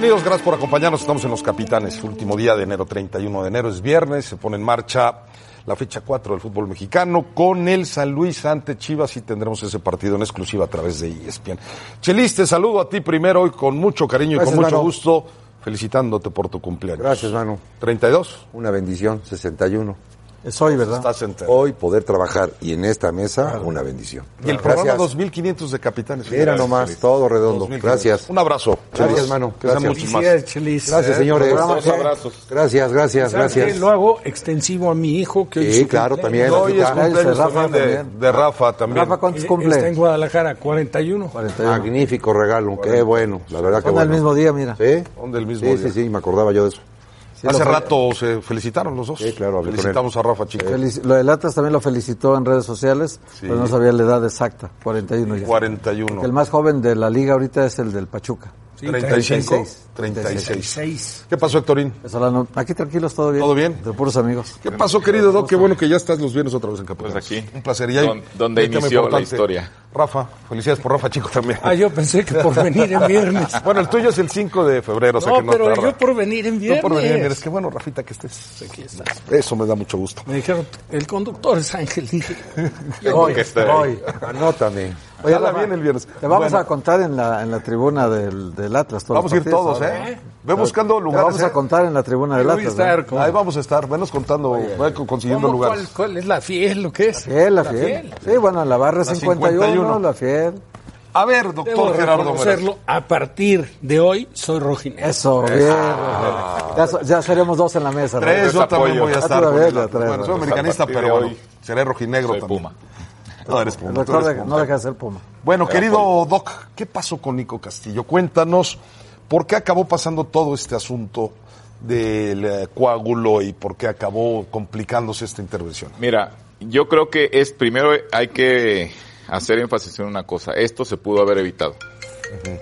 Bienvenidos, gracias por acompañarnos. Estamos en Los Capitanes, último día de enero, 31 de enero, es viernes, se pone en marcha la fecha 4 del fútbol mexicano con el San Luis ante Chivas y tendremos ese partido en exclusiva a través de ESPN. Chelis, te saludo a ti primero hoy con mucho cariño Gracias, y con mucho gusto, felicitándote por tu cumpleaños. Gracias, Manu. 32. Una bendición, 61. Es hoy, ¿verdad? Estás entero. Hoy poder trabajar y en esta mesa, una bendición. Y el programa Gracias. 2500 de Capitanes. Era nomás, todo redondo. 2500. Gracias. Un abrazo. Gracias, Chelis. mano. Que sean Gracias. Chelis. Gracias, Eh, señores. Dos abrazos. Gracias, gracias, gracias. Lo hago extensivo a mi hijo. Que hoy Sí, claro, cumpleaños. también. Hoy es cumpleaños Rafa también de, de Rafa también. Rafa, ¿cuántos Eh, cumple? Está en Guadalajara, 41. 41. Magnífico regalo, qué bueno, la verdad que Son bueno. del mismo día, mira. ¿Sí? Son del mismo sí, día. sí, sí, me acordaba yo de eso. Hace rato se felicitaron los dos. Sí, claro, Felicitamos a Rafa, chicos. Felici- Lo del Atlas también lo felicitó en redes sociales, pero no sabía la edad exacta, 41 ya. 41. El más joven de la liga ahorita es el del Pachuca. Sí, 35. 36. 36. 6. ¿Qué pasó, Héctorín? Solano, aquí tranquilos, todo bien. ¿Todo bien? De puros amigos. ¿Qué pasó, querido Doc? Qué bueno que ya estás los viernes otra vez en Capitán. Pues aquí. Un placer. Y hay Don- donde inició la historia. Rafa, felicidades por Rafa Chico también. Ah, yo pensé que por venir en viernes. Bueno, el tuyo es el 5 de febrero, o sea que no, no pero tarda. yo por venir en viernes. por venir, mira, es que bueno, Rafita, que estés. Aquí estás. Eso me da mucho gusto. Me dijeron, el conductor es Ángel. Hoy, hoy. Anótame. Oye, bien el viernes. Te vamos Bueno. a contar en la, en la tribuna del, del Atlas. todos Vamos a ir todos, ahora. ¿eh? Ve buscando Te lugares. vamos a ¿eh? contar en la tribuna del Atlas. estar ¿no? con- Ahí vamos a estar. Venos contando, ve consiguiendo ¿Cómo? lugares. ¿Cuál, ¿Cuál es la fiel? ¿Lo que es? Fiel, la fiel. Sí, bueno, la barra La 51, 51. la fiel. A ver, Debo doctor Gerardo reconocerlo, a partir de hoy soy rojinegro. Eso, bien. Ya, seremos dos en la mesa. ¿no? Tres, yo también voy a Ah, estar. la Bueno, soy americanista, pero hoy seré rojinegro Soy también. Puma. No, eres El Puma. tú doctor eres de- Puma. no deja de ser Puma. Bueno, querido Doc, ¿qué pasó con Nico Castillo? Cuéntanos, ¿por qué acabó pasando todo este asunto del eh, coágulo y por qué acabó complicándose esta intervención? Mira, yo creo que es primero hay que hacer énfasis en una cosa. Esto se pudo haber evitado.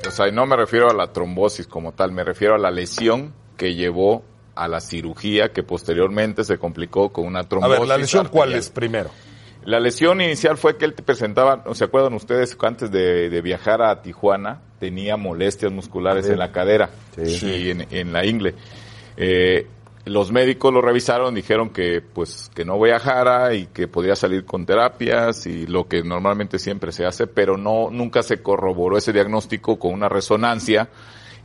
O sea, y no me refiero a la trombosis como tal, me refiero a la lesión que llevó a la cirugía que posteriormente se complicó con una A trombosis. ver, ¿la lesión cuál es primero? La lesión inicial fue que él te presentaba, ¿no ¿se acuerdan ustedes que antes de, de viajar a Tijuana tenía molestias musculares en la cadera y en, en la ingle? Eh, los médicos lo revisaron, dijeron que pues que no viajara y que podía salir con terapias y lo que normalmente siempre se hace, pero no nunca se corroboró ese diagnóstico con una resonancia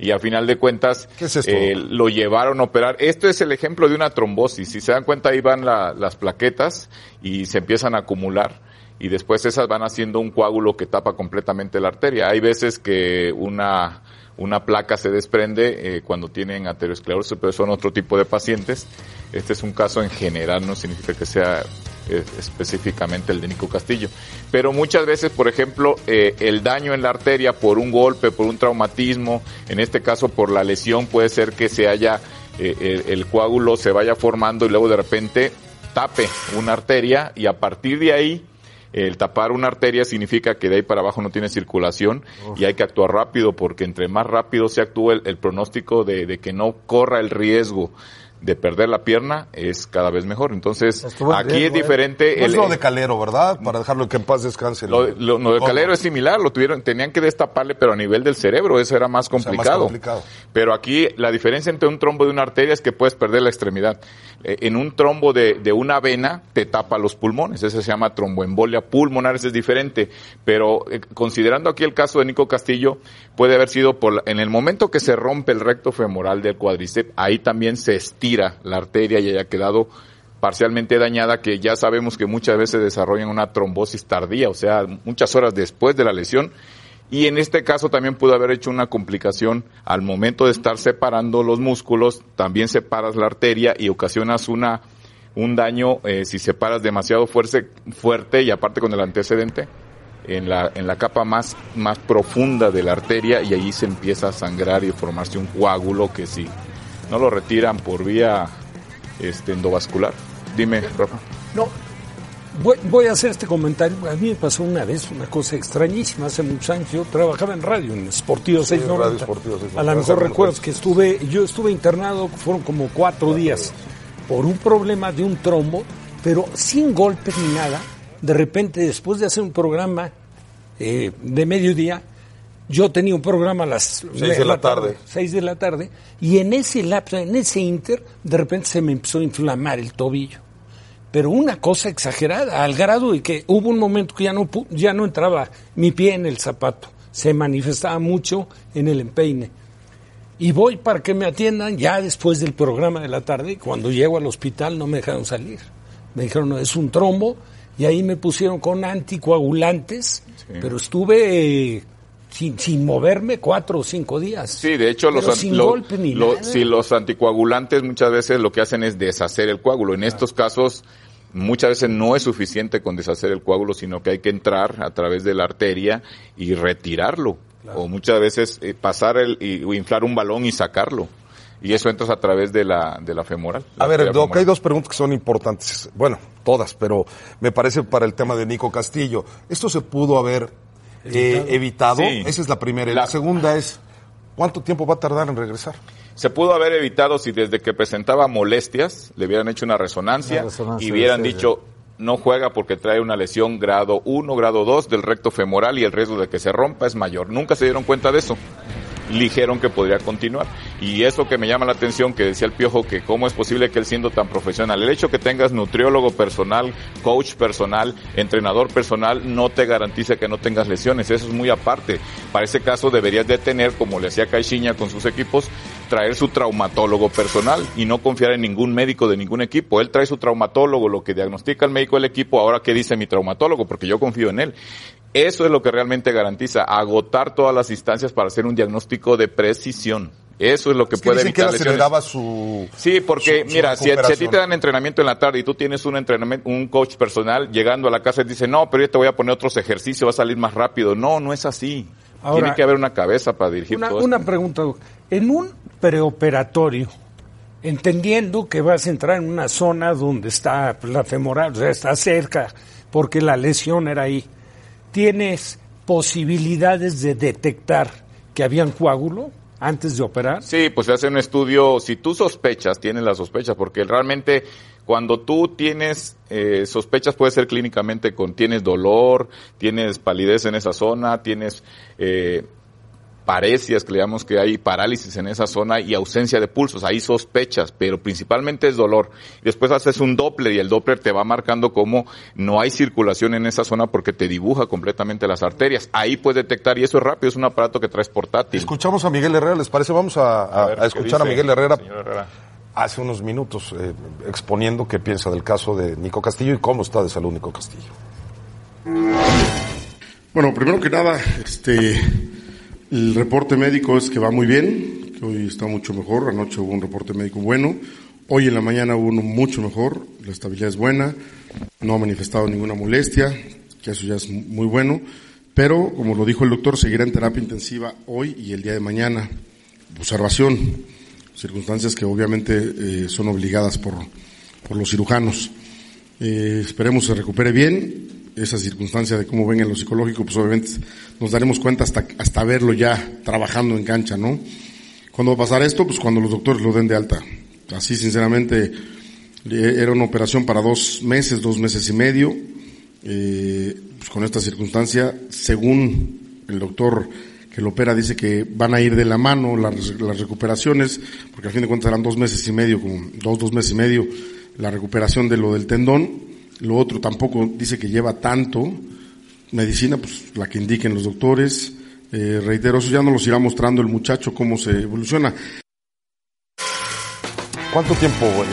y a final de cuentas eh, lo llevaron a operar. Esto es el ejemplo de una trombosis. Si se dan cuenta, ahí van la- las plaquetas y se empiezan a acumular. Y después esas van haciendo un coágulo que tapa completamente la arteria. Hay veces que una, una placa se desprende eh, cuando tienen aterosclerosis, pero son otro tipo de pacientes. Este es un caso en general, no significa que sea eh, específicamente el de Nico Castillo. Pero muchas veces, por ejemplo, eh, el daño en la arteria por un golpe, por un traumatismo, en este caso por la lesión, puede ser que se haya, eh, el, el coágulo se vaya formando y luego de repente tape una arteria y a partir de ahí el tapar una arteria significa que de ahí para abajo no tiene circulación y hay que actuar rápido porque entre más rápido se actúe el, el pronóstico de, de que no corra el riesgo de perder la pierna es cada vez mejor. Entonces, Estuvo aquí es ¿eh? diferente. No es lo de Calero, ¿verdad? Para dejarlo que en paz descanse. lo, lo- lo de Calero es similar, lo tuvieron, tenían que destaparle, pero a nivel del cerebro, eso era más sea, más complicado. Pero aquí la diferencia entre un trombo de una arteria es que puedes perder la extremidad. Eh, en un trombo de, de una vena te tapa los pulmones, eso se llama tromboembolia pulmonar, ese es diferente. Pero eh, considerando aquí el caso de Nico Castillo, puede haber sido por la- en el momento que se rompe el recto femoral del cuádriceps, ahí también se estira la arteria y haya quedado parcialmente dañada que ya sabemos que muchas veces desarrollan una trombosis tardía, o sea, muchas horas después de la lesión. Y en este caso también pudo haber hecho una complicación al momento de estar separando los músculos, también separas la arteria y ocasionas una un daño eh, si separas demasiado fuerte, fuerte y aparte con el antecedente en la, en la capa más, más profunda de la arteria y allí se empieza a sangrar y formarse un coágulo que si no lo retiran por vía este, endovascular. Dime, Rafa. No, voy, voy, a hacer este comentario. A mí me pasó una vez una cosa extrañísima. Hace muchos años yo trabajaba en radio, en Sportivo 690. Sportivo 690. A lo mejor recuerdas que estuve, yo estuve internado, fueron como cuatro días, por un problema de un trombo, pero sin golpes ni nada. De repente, después de hacer un programa eh, de mediodía, yo tenía un programa a las seis de la tarde. Seis de la tarde, y en ese lapso, en ese inter, de repente se me empezó a inflamar el tobillo. Pero una cosa exagerada, al grado de que hubo un momento que ya no, ya no entraba mi pie en el zapato. Se manifestaba mucho en el empeine. Y voy para que me atiendan ya después del programa de la tarde. Y cuando llego al hospital no me dejaron salir. Me dijeron, no, es un trombo. Y ahí me pusieron con anticoagulantes. Sí. Pero estuve eh, sin, sin, moverme cuatro o cinco días. Sí, de hecho, los, sin lo, golpe ni lo, nada. si los anticoagulantes muchas veces lo que hacen es deshacer el coágulo. En estos casos, muchas veces no es suficiente con deshacer el coágulo, sino que hay que entrar a través de la arteria y retirarlo. Claro. O muchas veces eh, pasar el, y, o inflar un balón y sacarlo. Y eso entras a través de la, de la femoral. La a ver, Doc, femoral. hay dos preguntas que son importantes. Bueno, todas, pero me parece para el tema de Nico Castillo. ¿Esto se pudo haber eh, evitado? Sí. Esa es la primera. Y la, La- segunda es, ¿cuánto tiempo va a tardar en regresar? Se pudo haber evitado si desde que presentaba molestias le hubieran hecho una resonancia, Una resonancia, y hubieran sí, dicho no juega porque trae una lesión grado 1, grado 2 del recto femoral y el riesgo de que se rompa es mayor. Nunca se dieron cuenta de eso. Dijeron que podría continuar. Y eso que me llama la atención, que decía el Piojo, que cómo es posible que él siendo tan profesional, el hecho que tengas nutriólogo personal, coach personal, entrenador personal, no te garantiza que no tengas lesiones. Eso es muy aparte. Para ese caso deberías de tener, como le hacía Caixinha con sus equipos, traer su traumatólogo personal y no confiar en ningún médico de ningún equipo. Él trae su traumatólogo, lo que diagnostica el médico del equipo, ahora qué dice mi traumatólogo, porque yo confío en él. Eso es lo que realmente garantiza, agotar todas las instancias para hacer un diagnóstico de precisión. Eso es lo que Es que puede que evitar lesiones. aceleraba su... Sí, porque su- su mira, si, a- si a ti te dan entrenamiento en la tarde y tú tienes un entrenamiento, un coach personal, llegando a la casa y dice, no, pero yo te voy a poner otros ejercicios, va a salir más rápido. No, no es así. Ahora, Tiene que haber una cabeza para dirigir Una, todo esto. una pregunta, Doc. En un preoperatorio, entendiendo que vas a entrar en una zona donde está la femoral, o sea, está cerca, porque la lesión era ahí, ¿tienes posibilidades de detectar que había un coágulo antes de operar? Sí, pues se hace un estudio, si tú sospechas, tienes la sospecha, porque realmente cuando tú tienes eh, sospechas puede ser clínicamente con, tienes dolor, tienes palidez en esa zona, tienes eh, parecias, que le llamamos que hay parálisis en esa zona y ausencia de pulsos, ahí sospechas, pero principalmente es dolor. Después haces un Doppler y el Doppler te va marcando cómo no hay circulación en esa zona porque te dibuja completamente las arterias. Ahí puedes detectar y eso es rápido, es un aparato que traes portátil. Escuchamos a Miguel Herrera, ¿les parece? Vamos a, a- ver, a ¿qué escuchar a Miguel Herrera señor Herrera? hace unos minutos eh, exponiendo qué piensa del caso de Nico Castillo y cómo está de salud Nico Castillo. Bueno, primero que nada, este, el reporte médico es que va muy bien, que hoy está mucho mejor. Anoche hubo un reporte médico bueno. Hoy en la mañana hubo uno mucho mejor. La estabilidad es buena. No ha manifestado ninguna molestia, que eso ya es muy bueno. Pero, como lo dijo el doctor, seguirá en terapia intensiva hoy y el día de mañana. Observación. Circunstancias que obviamente eh, son obligadas por, por los cirujanos. Eh, esperemos se recupere bien. Esa circunstancia de cómo ven en lo psicológico, pues obviamente nos daremos cuenta hasta, hasta verlo ya trabajando en cancha, ¿no? ¿Cuándo va a pasar esto? Pues cuando los doctores lo den de alta. Así, sinceramente, era una operación para dos meses, dos meses y medio. Eh, pues con esta circunstancia, según el doctor que lo opera, dice que van a ir de la mano las, las recuperaciones, porque al fin de cuentas eran dos meses y medio, como dos, dos meses y medio, la recuperación de lo del tendón. Lo otro tampoco dice que lleva tanto. Medicina, pues la que indiquen los doctores. Eh, reitero, eso ya nos los irá mostrando el muchacho cómo se evoluciona. ¿Cuánto tiempo? eh,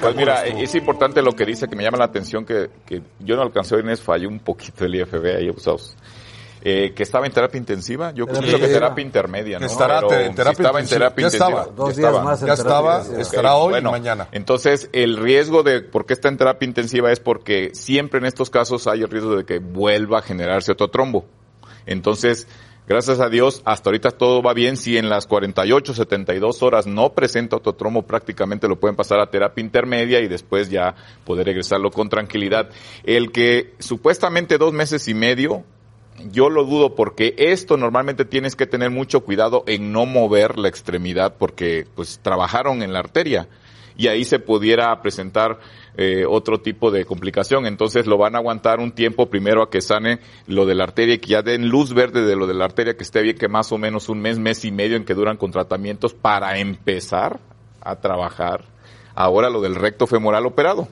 Pues mira, es importante lo que dice, que me llama la atención, que, que yo no alcancé en eso, falló un poquito el IFB ahí abusados. Eh, que estaba en terapia intensiva, yo Terapia pienso que terapia intermedia, ¿no? Estará Pero te- en si terapia estaba en intensiva. terapia Ya intensiva. estaba. Dos ya días estaba. más en Ya terapia estaba, intensiva. estará hoy bueno, y mañana. Entonces, el riesgo de por qué está en terapia intensiva es porque siempre en estos casos hay el riesgo de que vuelva a generarse otro trombo. Entonces, gracias a Dios, hasta ahorita todo va bien. Si en las 48, 72 horas no presenta otro trombo, prácticamente lo pueden pasar a terapia intermedia y después ya poder regresarlo con tranquilidad. El que supuestamente dos meses y medio, yo lo dudo porque esto normalmente tienes que tener mucho cuidado en no mover la extremidad porque pues trabajaron en la arteria y ahí se pudiera presentar eh, otro tipo de complicación. Entonces lo van a aguantar un tiempo primero a que sane lo de la arteria y que ya den luz verde de lo de la arteria que esté bien, que más o menos un mes, mes y medio en que duran con tratamientos para empezar a trabajar ahora lo del recto femoral operado.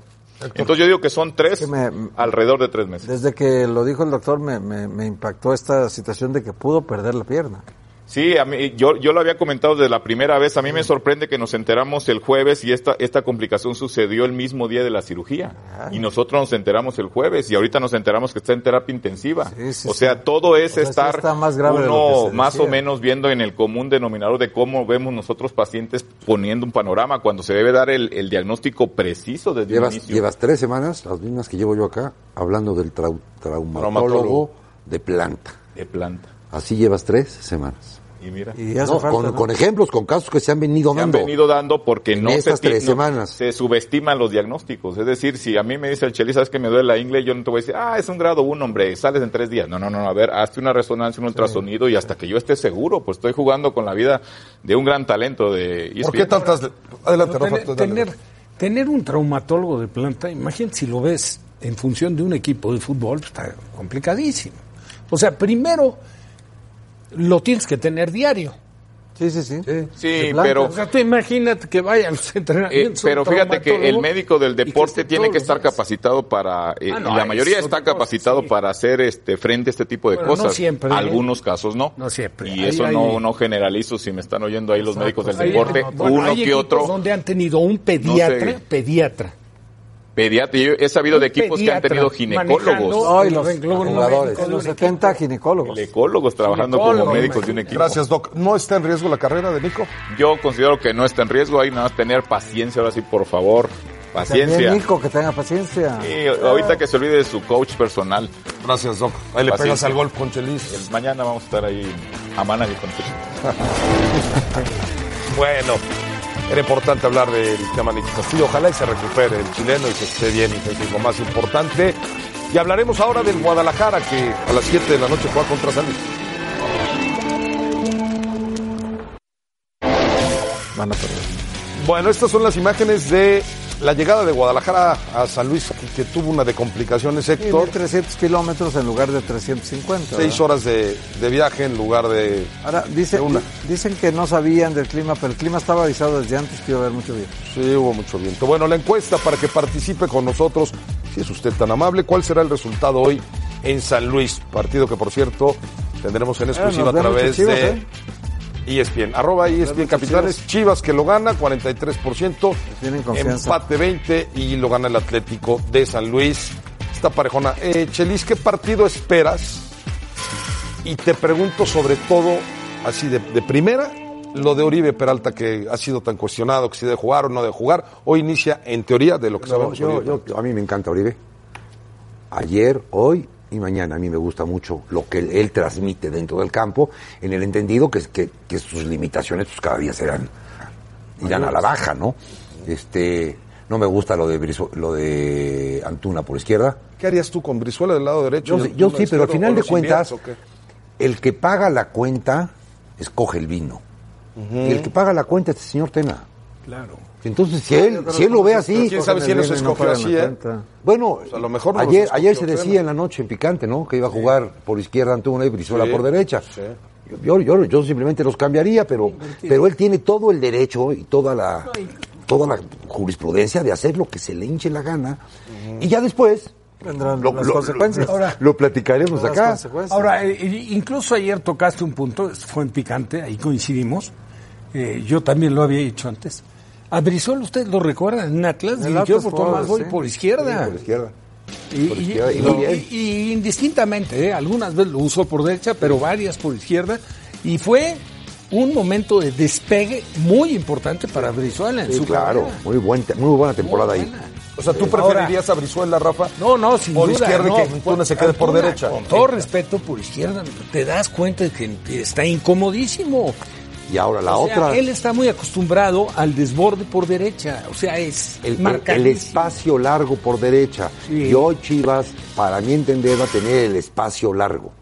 Entonces yo digo que son tres, que me- alrededor de tres meses. Desde que lo dijo el doctor me, me, me impactó esta situación de que pudo perder la pierna. Sí, a mí, yo, yo lo había comentado desde la primera vez. A mí me sorprende que nos enteramos el jueves y esta, esta complicación sucedió el mismo día de la cirugía. Y nosotros nos enteramos el jueves y ahorita nos enteramos que está en terapia intensiva. Sí, sí, o sea, sí. todo es O sea, sí estar está más grave de lo uno más o menos viendo en el común denominador de cómo vemos nosotros pacientes poniendo un panorama cuando se debe dar el, el diagnóstico preciso desde el Llevas, inicio. llevas tres semanas, las mismas que llevo yo acá, hablando del trau- traumatólogo Traumatólogo. de planta. de planta. Así llevas tres semanas. Y mira. Y hace No, falta, con, ¿no? con ejemplos, con casos que se han venido se han dando. venido dando porque En no se, tres no- semanas. se subestiman los diagnósticos. Es decir, si a mí me dice el Cheli, sabes que me duele la ingle, yo no te voy a decir, ah, es un grado uno, hombre, sales en tres días. No, no, no, a ver, hazte una resonancia, un ultrasonido y hasta que yo esté seguro, pues estoy jugando con la vida de un gran talento de ¿Por qué tantas... Adelante, Rafa. tener, tener, tener un traumatólogo de planta, imagínate si lo ves en función de un equipo de fútbol, pues, está complicadísimo. O sea, primero lo tienes que tener diario. Sí, sí, sí. Sí, pero O sea, tú imagínate que vaya a los Eh, entrenamientos. pero fíjate que el médico del que deporte tiene que estar capacitado para, eh, Ah, no, y la mayoría está capacitado sí. para hacer este frente a este tipo de Bueno, no cosas. siempre, ¿eh? Algunos casos no. No siempre. Y Ahí eso no, no generalizo si me están oyendo ahí los médicos del deporte. bueno, uno hay que otro. donde han tenido un pediatra, sé. pediatra. Pediatra, yo he sabido de equipos que han tenido ginecólogos. manejando Ay, los renglón jugadores. médico En de los un 70 ginecólogos. Ginecólogos trabajando Ginecólogo, como médicos de un equipo. Gracias, Doc. ¿No está en riesgo la carrera de Nico? Yo considero que no está en riesgo, hay nada más tener paciencia, ahora sí, por favor. Paciencia. También Nico, que tenga paciencia. Sí, ahorita que se olvide de su coach personal. Gracias, Doc. Ahí le Paciencia. pegas al golf con Chelis. El- mañana vamos a estar ahí a manager con Bueno, era importante hablar del tema Nico Castillo. Ojalá y se recupere el chileno y que esté bien, y es lo más importante. Y hablaremos ahora del Guadalajara, que a las 7 de la noche juega contra San Luis. Bueno, estas son las imágenes de la llegada de Guadalajara a San Luis, que, que tuvo una de complicaciones, Sí, Héctor. 300 kilómetros en lugar de 350. Seis ¿verdad? horas de, de viaje en lugar de... Ahora, dice, de una. dicen que no sabían del clima, pero el clima estaba avisado desde antes que iba a haber mucho viento. Sí, hubo mucho viento. Bueno, la encuesta para que participe con nosotros, si es usted tan amable, ¿cuál será el resultado hoy en San Luis? Partido que, por cierto, tendremos en exclusiva a través Chivas, de ¿eh? ESPN. Arroba ESPN muchos Capitales. Chivas que lo gana, 43%. Tienen confianza. Empate 20 y lo gana el Atlético de San Luis. Esta parejona. Eh, Chelis, ¿qué partido esperas? Y te pregunto sobre todo, así de, de primera, lo de Oribe Peralta que ha sido tan cuestionado, que si debe jugar o no debe jugar. Hoy inicia, en teoría, de lo que No, sabemos. yo- yo- a mí me encanta Oribe. Ayer, hoy y mañana. A mí me gusta mucho lo que él, él transmite dentro del campo, en el entendido que, que, que sus limitaciones pues, cada día serán irán a la baja, ¿no? Este, no me gusta lo de lo de Antuna por izquierda. ¿Qué harías tú con Brizuela del lado derecho? Yo, sí- yo Antuna sí, pero al final de cuentas, el que paga la cuenta escoge el vino. Y el que paga la cuenta es el señor Tena. Claro. Entonces, si él, si él lo ve así, ¿Quién sabe si él los escogió así, eh? bueno, a lo mejor no ayer, ayer se decía en la noche en Picante, ¿no? Que iba a jugar por izquierda Antuna y Brizuela Sí, por derecha. sí. Yo, yo, yo simplemente los cambiaría, pero, pero él tiene todo el derecho y toda la, toda la jurisprudencia de hacer lo que se le hinche la gana. Y ya después Vendrán lo, las lo- consecuencias. lo- Ahora, lo platicaremos acá. Ahora, eh, incluso ayer tocaste un punto, fue en picante, ahí coincidimos. Eh, yo también lo había dicho antes. A Brizuela, ¿usted lo recuerda? En Atlas En dirigió Atlas por Tomás Boy sí. por izquierda. Por izquierda. Y, Por izquierda, indistintamente, ¿eh? algunas veces lo usó por derecha, pero varias por izquierda. Y fue un momento de despegue muy importante para Brizuela en Sí, su claro, carrera. muy, buen, muy buena temporada Muy ahí. O sea, ¿tú preferirías a Brizuela, Rafa? No, no, sin Por duda. izquierda y no, que Antuna se quede por derecha. Con todo respeto, por izquierda, te das cuenta de que está incomodísimo. Y ahora la O sea, otra, él está muy acostumbrado al desborde por derecha. O sea, es el, el- espacio largo por derecha. Sí. Y hoy Chivas, para mi entender, va a tener el espacio largo.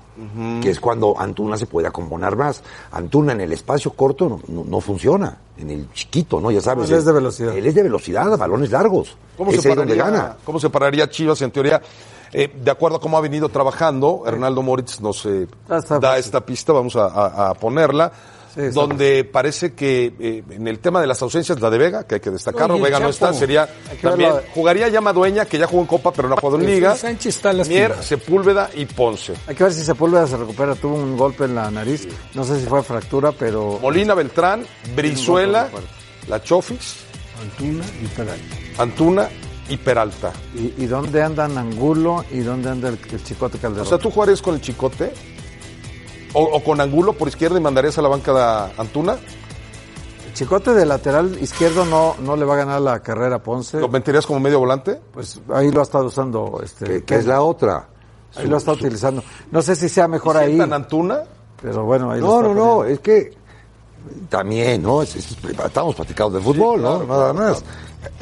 Que es cuando Antuna se puede acomodar más. Antuna en el espacio corto no, no- no funciona. En el chiquito, ¿no? Ya sabes. Él es de velocidad. Él es de velocidad, balones largos. ¿Cómo Ese se, es donde pararía, gana. ¿Cómo se pararía Chivas en teoría? Eh, de acuerdo a cómo ha venido trabajando, Hernaldo Moritz nos eh, da esta pista, vamos a, a- a ponerla, Sí, donde parece que eh, en el tema de las ausencias, la de Vega, que hay que destacarlo, No, Vega no está, sería también, verlo. jugaría ya Madueña, que ya jugó en Copa, pero no ha jugado en Liga, Sánchez está lastimado. Mier, Sepúlveda y Ponce. Hay que ver si Sepúlveda se recupera. Tuvo un golpe en la nariz. No sé si fue fractura, pero... Molina, Beltrán, Brizuela, La Chofis, Antuna y Peralta. Antuna y Peralta. ¿Y, y dónde andan Angulo y dónde anda el, el Chicote Calderón? O sea, ¿tú jugarías con el Chicote? O, o con Angulo por izquierda y mandarías a la banca de Antuna? El Chicote de lateral izquierdo no, no le va a ganar la carrera a Ponce. ¿Lo meterías como medio volante? Pues ahí lo ha estado usando. Este, Que, que es la otra. Ahí lo ha estado utilizando. No sé si sea mejor ahí, ¿Sientan Antuna? pero bueno, ahí lo No, está no, no, es que también, ¿no? Es- es- estamos platicando de fútbol, ¿no? Nada más.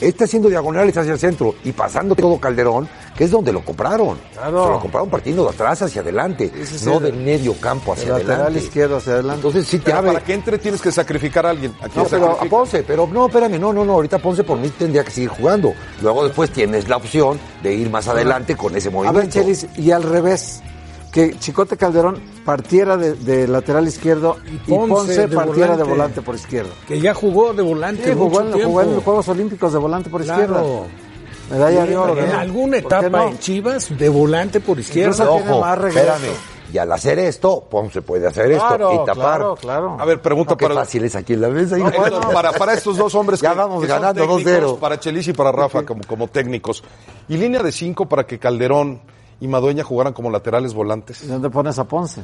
Está haciendo diagonales hacia el centro y pasando todo Calderón, que es donde lo compraron. Claro. Se lo compraron partiendo de atrás hacia adelante, Sí, sí, sí, no de- del medio campo hacia lateral adelante. izquierdo hacia adelante. Entonces sí te abre. para que entre tienes que sacrificar a alguien. ¿A quién No, pero a? Ponce, pero no, espérame, no, no, no, ahorita Ponce por mí tendría que seguir jugando. Luego después tienes la opción de ir más adelante con ese a movimiento. ver, Chelis, y al revés, que Chicote Calderón partiera de, de lateral izquierdo y Ponce Ponce, de partiera de volante. por izquierda. Que ya jugó de volante Sí, jugó, mucho en, tiempo. jugó en los Juegos Olímpicos de volante por Claro. izquierda. Medalla de oro. en ¿no? alguna ¿Por qué etapa no? en Chivas de volante por izquierda. Ojo, espérame. Y al hacer esto, Ponce puede hacer esto Claro, y tapar. claro, claro. A ver, pregunta No, qué para... fácil es aquí en la mesa. hijo. Bueno, para, para estos dos hombres Ya que, vamos que ganando técnicos, 2-0. para Chelis y para Rafa como, como técnicos. Y línea de cinco para que Calderón y Madueña jugaran como laterales volantes. ¿Y dónde pones a Ponce?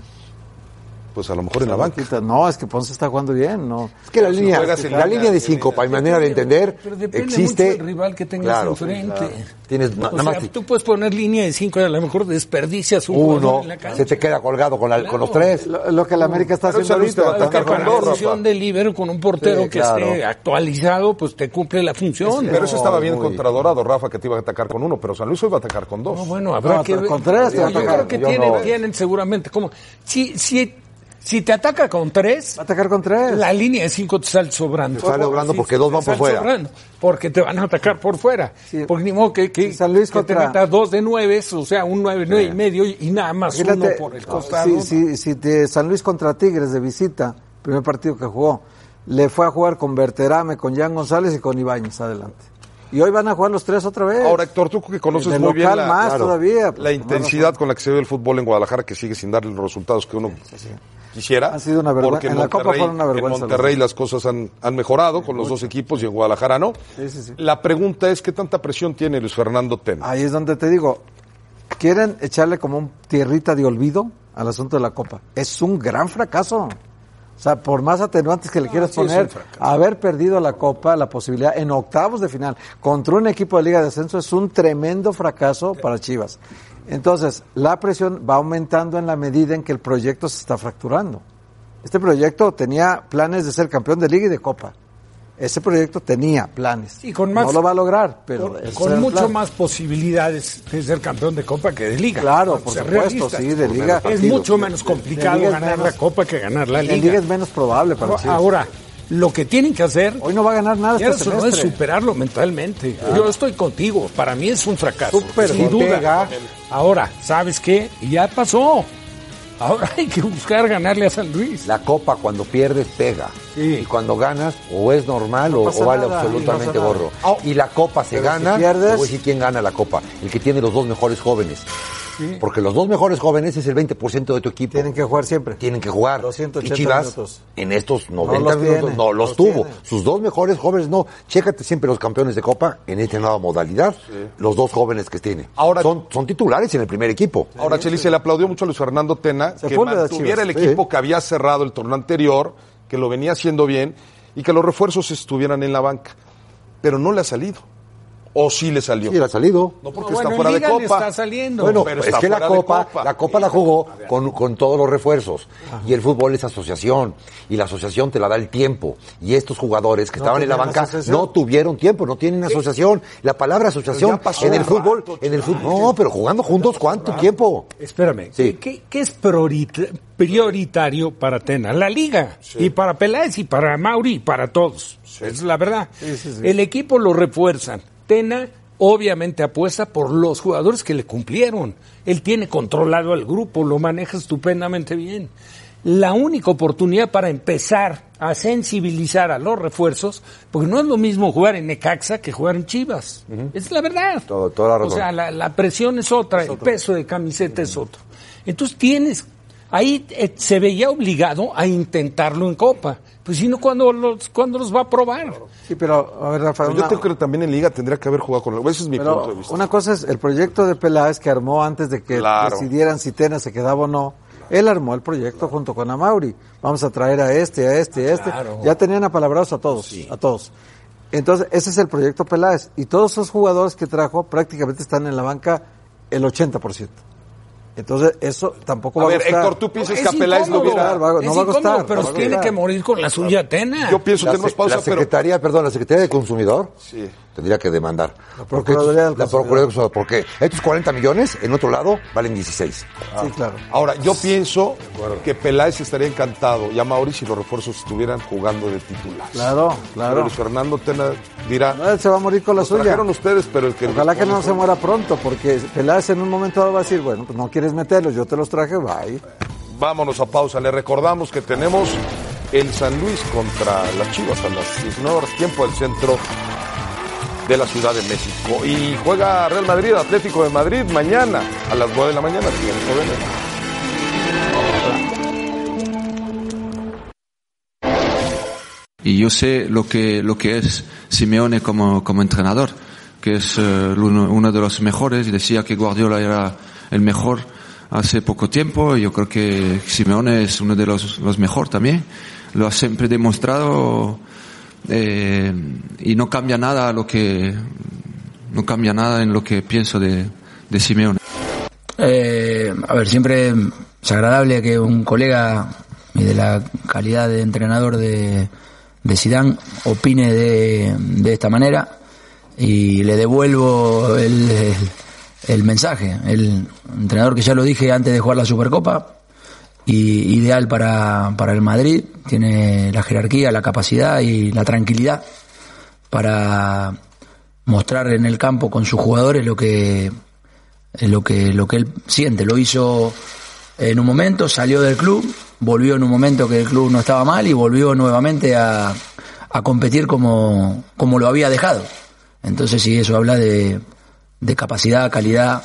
Pues a lo mejor en la banca. No, es que Ponce está jugando bien, ¿no? Es que la Si línea, la la- línea de cinco, para mi manera de entender, Pero depende existe. mucho del rival que tengas Claro, enfrente. Tienes O sea, tú puedes poner línea de cinco y a lo mejor desperdicias un uno, en la cancha. se te queda colgado con, la- con los tres. Lo, lo que el América está Pero haciendo va a ahorita. atacar con con la función de líbero con un portero Sí, que claro. esté actualizado, pues te cumple la función. Pero eso estaba bien muy- contradorado, Rafa, que te iba a atacar con uno, pero San Luis hoy va a atacar con dos. No, bueno, habrá No, que pero ver. con tres te va a Yo atacar. creo que tienen seguramente como si si si te ataca con tres, Va a atacar con tres. la línea de cinco te sale sobrando. Te sale sobrando Sí, porque dos van por fuera. sobrando, porque te van a atacar por fuera. Sí. Porque ni modo que, que, Si San Luis que te contra- metas dos de nueve, o sea, un nueve, nueve y medio y nada más uno Imagínate, por el costado. si, si, si te- San Luis contra Tigres de visita, primer partido que jugó, le fue a jugar con Berterame, con Jan González y con Ibáñez adelante. Y hoy van a jugar los tres otra vez. Ahora, Héctor, tú que conoces muy bien la, más claro, todavía, pues, la intensidad con la que se ve el fútbol en Guadalajara, que sigue sin darle los resultados que uno quisiera. Ha sido una vergüenza. Porque en, la Copa fueron una vergüenza en Monterrey los las cosas han, han mejorado con los dos equipos y en Guadalajara no. Sí, sí, sí. La pregunta es, ¿qué tanta presión tiene Luis Fernando Tena? Ahí es donde te digo, quieren echarle como un tierrita de olvido al asunto de la Copa. Es un gran fracaso. O sea, por más atenuantes que le quieras sí poner, haber perdido la Copa, la posibilidad en octavos de final contra un equipo de Liga de Ascenso es un tremendo fracaso para Chivas. Entonces, la presión va aumentando en la medida en que el proyecto se está fracturando. Este proyecto tenía planes de ser campeón de Liga y de Copa. Ese proyecto tenía planes. Y con más- no lo va a lograr, pero con, mucho plan. más posibilidades de ser campeón de Copa que de Liga. Claro, por supuesto, sí, de Liga. Es mucho menos complicado Liga ganar menos- la Copa que ganar la En Liga. Liga es menos probable para Chivas. Ahora, lo que tienen que hacer Hoy no va a ganar nada este eso no es superarlo mentalmente. Yo estoy contigo. Para mí es un fracaso. Súper, sin duda. pega. Ahora, ¿sabes qué? Ya pasó. Ahora hay que buscar ganarle a San Luis. La copa cuando pierdes pega. Sí. Y cuando ganas, o es normal o, o vale nada, absolutamente no gorro. Y la copa se Pero si gana, pierdes- voy a decir quién gana la copa. El que tiene los dos mejores jóvenes. Porque los dos mejores jóvenes es el 20% de tu equipo. Tienen que jugar siempre. Tienen que jugar. Los 180 y Chivas, minutos. en estos 90 los minutos, tiene, no los, los tuvo. tiene. Sus dos mejores jóvenes no. Chécate siempre los campeones de Copa en esta nueva modalidad. Los dos jóvenes que tiene. Ahora- son, son titulares en el primer equipo. Ahora, Chelis, se le aplaudió mucho a Luis Fernando Tena Se que mantuviera el sí. equipo que había cerrado el torneo anterior, que lo venía haciendo bien y que los refuerzos estuvieran en la banca. Pero no le ha salido. ¿O sí le salió? Sí, le ha salido. No porque Bueno, está en fuera de Copa. está saliendo. Bueno, Pero es que la copa, Copa. la copa la jugó con, con todos los refuerzos. Y el fútbol es asociación. Y la asociación te la da el tiempo. Y estos jugadores que No estaban en la banca asociación. no tuvieron tiempo, no tienen asociación. La palabra asociación en el fútbol, rato, en el fútbol, no, pero jugando juntos, ¿cuánto tiempo? Espérame, Sí. ¿qué, qué es priorita- prioritario para Tena? La liga. Y para Peláez y para Mauri y para todos. Es la verdad. sí, sí. El equipo lo refuerzan. Tena obviamente apuesta por los jugadores que le cumplieron. Él tiene controlado al grupo, lo maneja estupendamente bien. La única oportunidad para empezar a sensibilizar a los refuerzos, porque no es lo mismo jugar en Necaxa que jugar en Chivas. Es la verdad. Todo- toda la O sea, la, la presión es otra, el peso de camiseta es otro. Entonces tienes, ahí eh, se veía obligado a intentarlo en Copa. Pues si no, ¿cuándo los, ¿cuándo los va a probar? Sí, pero, a ver, Rafa, Pero yo creo que también en Liga tendría que haber jugado con el... Ese es mi punto de vista. una cosa es el proyecto de Peláez que armó antes de que Claro. decidieran si Tena se quedaba o no. Él armó el proyecto junto con Amauri. Vamos a traer a este, a este, a este. Claro. Ya tenían apalabrados a todos, a todos. Entonces, ese es el proyecto Peláez. Y todos esos jugadores que trajo prácticamente están en la banca el 80%. Entonces, eso tampoco A va ver, a gustar. Héctor, ¿tú piensas Es que a Peláez lo incómodo, hubiera... va- no es va a gustar, pero no tiene que morir con la suya Tena. Yo pienso, La, tenemos se- pausa, la pero... Secretaría, perdón, la Secretaría de Consumidor Sí. tendría que demandar. Porque Procuraduría del la. Procuraduría del Consumidor, porque estos 40 millones en otro lado valen 16. Sí, claro. Ahora, yo pienso que Peláez estaría encantado y a Mauricio si los refuerzos estuvieran jugando de titulares. Claro, Pero claro. Luis Fernando Tena dirá... No, él se va a morir con la "Los suya. ustedes, pero el que... Ojalá que no se muera pronto, porque Peláez en un momento dado va a decir, bueno, pues no quieres meterlos, yo te los traje, bye. Vámonos a pausa. Le recordamos que tenemos el San Luis contra las Chivas a las 19 horas, tiempo del centro de la Ciudad de México. Y juega Real Madrid, Atlético de Madrid, mañana a las 9 de la mañana. Y yo sé lo que, lo que es Simeone como, como entrenador, que es eh, uno, uno de los mejores. Y decía que Guardiola era el mejor hace poco tiempo. Yo creo que Simeone es uno de los, los mejores también. Lo ha siempre demostrado eh, y no cambia nada lo que no cambia nada en lo que pienso de, de Simeone. Eh, a ver, siempre es agradable que un colega de la calidad de entrenador de, de Zidane opine de, de esta manera y le devuelvo el, el, el mensaje. El entrenador que ya lo dije antes de jugar la Supercopa, y ideal para, para el Madrid, tiene la jerarquía, la capacidad y la tranquilidad para mostrar en el campo con sus jugadores lo que lo que lo que él siente lo hizo en un momento salió del club volvió en un momento que el club no estaba mal y volvió nuevamente a, a competir como, como lo había dejado entonces sí eso habla de, de capacidad calidad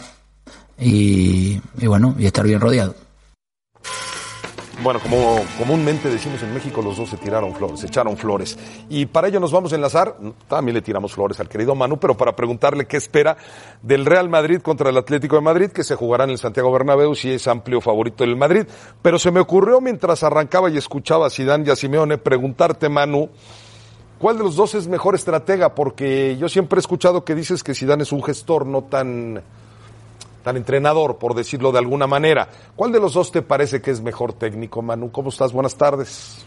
y, bueno y estar bien rodeado Bueno, como comúnmente decimos en México, los dos se tiraron flores, se echaron flores. Y para ello nos vamos a enlazar, también le tiramos flores al querido Manu, pero para preguntarle qué espera del Real Madrid contra el Atlético de Madrid, que se jugará en el Santiago Bernabéu, si es amplio favorito del Madrid. Pero se me ocurrió mientras arrancaba y escuchaba a Zidane y a Simeone preguntarte, Manu, ¿cuál de los dos es mejor estratega? Porque yo siempre he escuchado que dices que Zidane es un gestor, no tan tan entrenador, por decirlo de alguna manera. ¿Cuál de los dos te parece que es mejor técnico, Manu? ¿Cómo estás? Buenas tardes.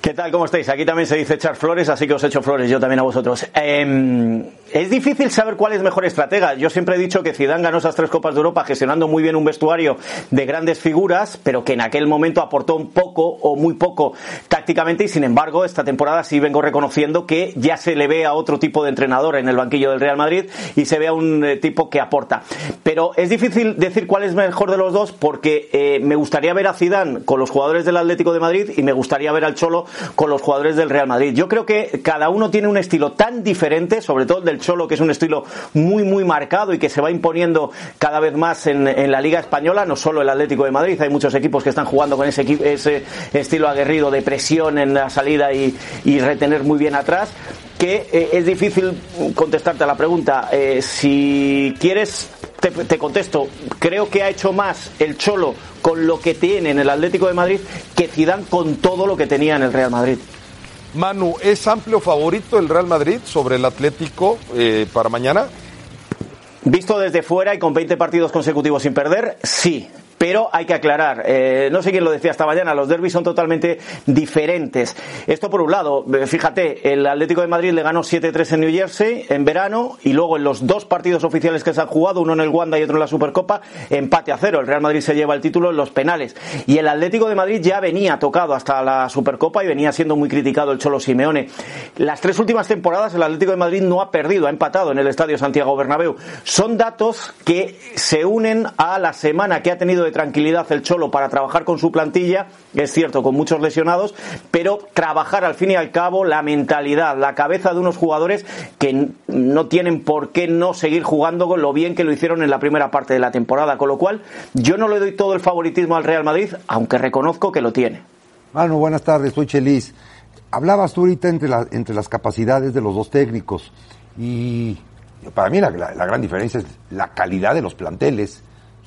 ¿Qué tal? ¿Cómo estáis? Aquí también se dice echar flores, así que os echo flores yo también a vosotros. Eh, es difícil saber cuál es mejor estratega. Yo siempre he dicho que Zidane ganó esas tres Copas de Europa gestionando muy bien un vestuario de grandes figuras, pero que en aquel momento aportó un poco o muy poco tácticamente y sin embargo esta temporada sí vengo reconociendo que ya se le ve a otro tipo de entrenador en el banquillo del Real Madrid y se ve a un eh, tipo que aporta. Pero es difícil decir cuál es mejor de los dos porque eh, me gustaría ver a Zidane con los jugadores del Atlético de Madrid y me gustaría ver al Cholo con los jugadores del Real Madrid. Yo creo que cada uno tiene un estilo tan diferente, sobre todo el del Cholo, que es un estilo muy, muy marcado y que se va imponiendo cada vez más en, la Liga Española, no solo el Atlético de Madrid, hay muchos equipos que están jugando con ese, ese estilo aguerrido de presión en la salida y, y retener muy bien atrás que eh, es difícil contestarte a la pregunta. Eh, si quieres, te, te contesto. Creo que ha hecho más el Cholo con lo que tiene en el Atlético de Madrid que Zidane con todo lo que tenía en el Real Madrid. Manu, ¿es amplio favorito el Real Madrid sobre el Atlético eh, para mañana? Visto desde fuera y con 20 partidos consecutivos sin perder, sí. Pero hay que aclarar, eh, no sé quién lo decía esta mañana, los derbis son totalmente diferentes. Esto por un lado, eh, fíjate, el Atlético de Madrid le ganó 7-3 en New Jersey en verano y luego en los dos partidos oficiales que se han jugado, uno en el Wanda y otro en la Supercopa, empate a cero. El Real Madrid se lleva el título en los penales. Y el Atlético de Madrid ya venía tocado hasta la Supercopa y venía siendo muy criticado el Cholo Simeone. Las tres últimas temporadas el Atlético de Madrid no ha perdido, ha empatado en el Estadio Santiago Bernabéu. Son datos que se unen a la semana que ha tenido de tranquilidad el Cholo para trabajar con su plantilla, es cierto, con muchos lesionados, pero trabajar al fin y al cabo la mentalidad, la cabeza de unos jugadores que no tienen por qué no seguir jugando con lo bien que lo hicieron en la primera parte de la temporada, con lo cual yo no le doy todo el favoritismo al Real Madrid, aunque reconozco que lo tiene. Manu, buenas tardes, soy Chelis. Hablabas tú ahorita entre, la- entre las capacidades de los dos técnicos y para mí la, la- la gran diferencia es la calidad de los planteles.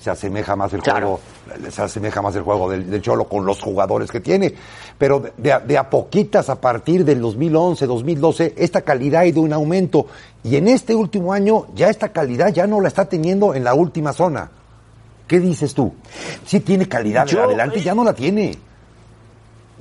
Se asemeja más el Claro. juego, se asemeja más el juego del, del Cholo con los jugadores que tiene. Pero de, de a, de a poquitas, a partir del 2011, 2012, esta calidad ha ido en aumento. Y en este último año, ya esta calidad ya no la está teniendo en la última zona. ¿Qué dices tú? Sí tiene calidad, Yo- adelante ya no la tiene.